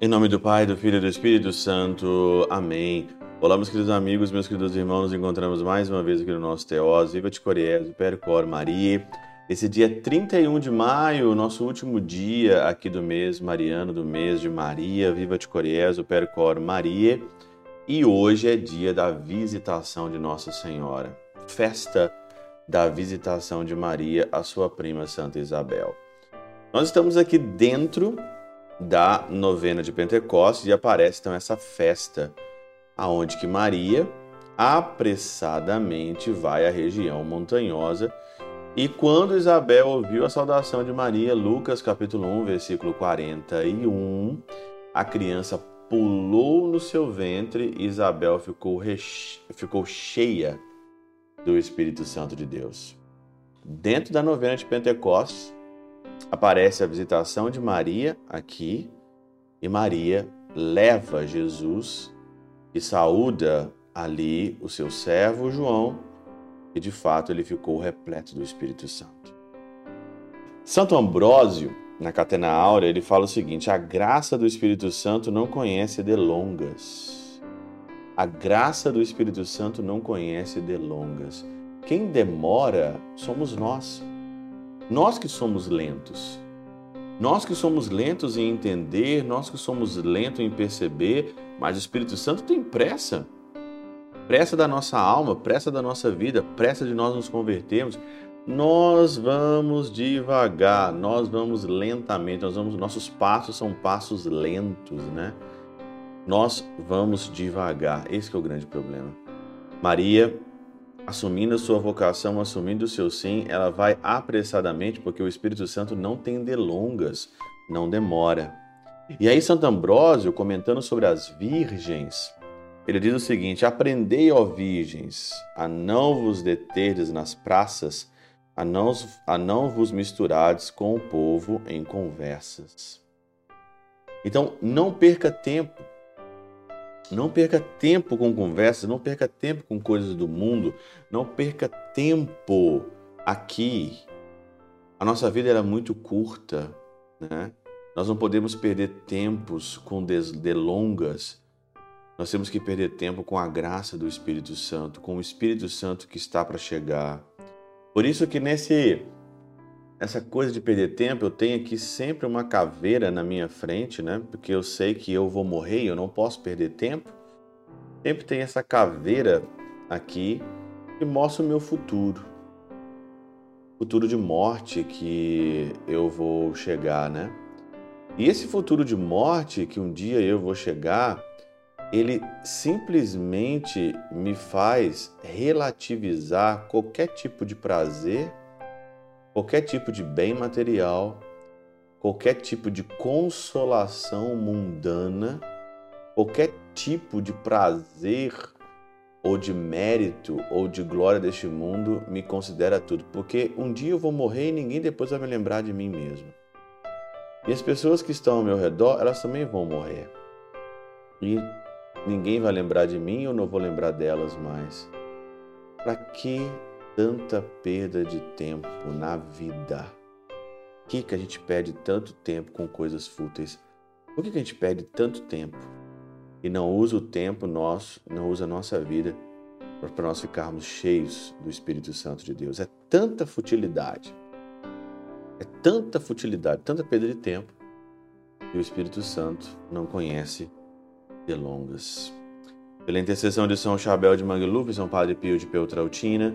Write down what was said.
Em nome do Pai, do Filho e do Espírito Santo. Amém. Olá, meus queridos amigos, meus queridos irmãos, nos encontramos mais uma vez aqui no nosso Teós. Viva de Coriés, Percor Maria. Esse dia 31 de maio, nosso último dia aqui do mês mariano, do mês de Maria. Viva de Coriés, Percor Maria. E hoje é dia da visitação de Nossa Senhora. Festa da visitação de Maria à sua prima Santa Isabel. Nós estamos aqui dentro da novena de Pentecostes e aparece então essa festa aonde que Maria apressadamente vai à região montanhosa e quando Isabel ouviu a saudação de Maria, Lucas capítulo 1, versículo 41, a criança pulou no seu ventre e Isabel ficou, ficou cheia do Espírito Santo de Deus. Dentro da novena de Pentecostes, aparece a visitação de Maria aqui e Maria leva Jesus e saúda ali o seu servo João e de fato ele ficou repleto do Espírito Santo. Santo Ambrósio, na Catena Áurea, ele fala o seguinte: a graça do Espírito Santo não conhece delongas. A graça do Espírito Santo não conhece delongas. Quem demora somos nós. Nós que somos lentos. Nós que somos lentos em entender, nós que somos lentos em perceber, mas o Espírito Santo tem pressa. Pressa da nossa alma, pressa da nossa vida, pressa de nós nos convertermos. Nós vamos devagar, nós vamos lentamente, nós vamos, nossos passos são passos lentos, né? Nós vamos devagar. Esse é o grande problema. Maria assumindo a sua vocação, assumindo o seu sim, ela vai apressadamente, porque o Espírito Santo não tem delongas, não demora. E aí, Santo Ambrósio, comentando sobre as virgens, ele diz o seguinte: Aprendei, ó virgens, a não vos deterdes nas praças, a não, a não vos misturades com o povo em conversas. Então, não perca tempo não perca tempo com conversas, não perca tempo com coisas do mundo, não perca tempo aqui. A nossa vida era muito curta, né? Nós não podemos perder tempos com delongas. Nós temos que perder tempo com a graça do Espírito Santo, com o Espírito Santo que está para chegar. Por isso que nesse essa coisa de perder tempo, eu tenho aqui sempre uma caveira na minha frente, né? Porque eu sei que eu vou morrer eu não posso perder tempo. Sempre tem essa caveira aqui que mostra o meu futuro. Futuro de morte que eu vou chegar, né? E esse futuro de morte que um dia eu vou chegar, ele simplesmente me faz relativizar qualquer tipo de prazer qualquer tipo de bem material, qualquer tipo de consolação mundana, qualquer tipo de prazer ou de mérito ou de glória deste mundo me considera tudo, porque um dia eu vou morrer e ninguém depois vai me lembrar de mim mesmo. E as pessoas que estão ao meu redor, elas também vão morrer. E ninguém vai lembrar de mim, eu não vou lembrar delas mais. Para que tanta perda de tempo na vida? Por que, que a gente perde tanto tempo com coisas fúteis? Por que, que a gente perde tanto tempo e não usa o tempo nosso, não usa a nossa vida para nós ficarmos cheios do Espírito Santo de Deus? É tanta futilidade, é tanta futilidade, tanta perda de tempo que o Espírito Santo não conhece delongas. Pela intercessão de São Chabel de Mangluf, São Padre Pio de Peltrautina,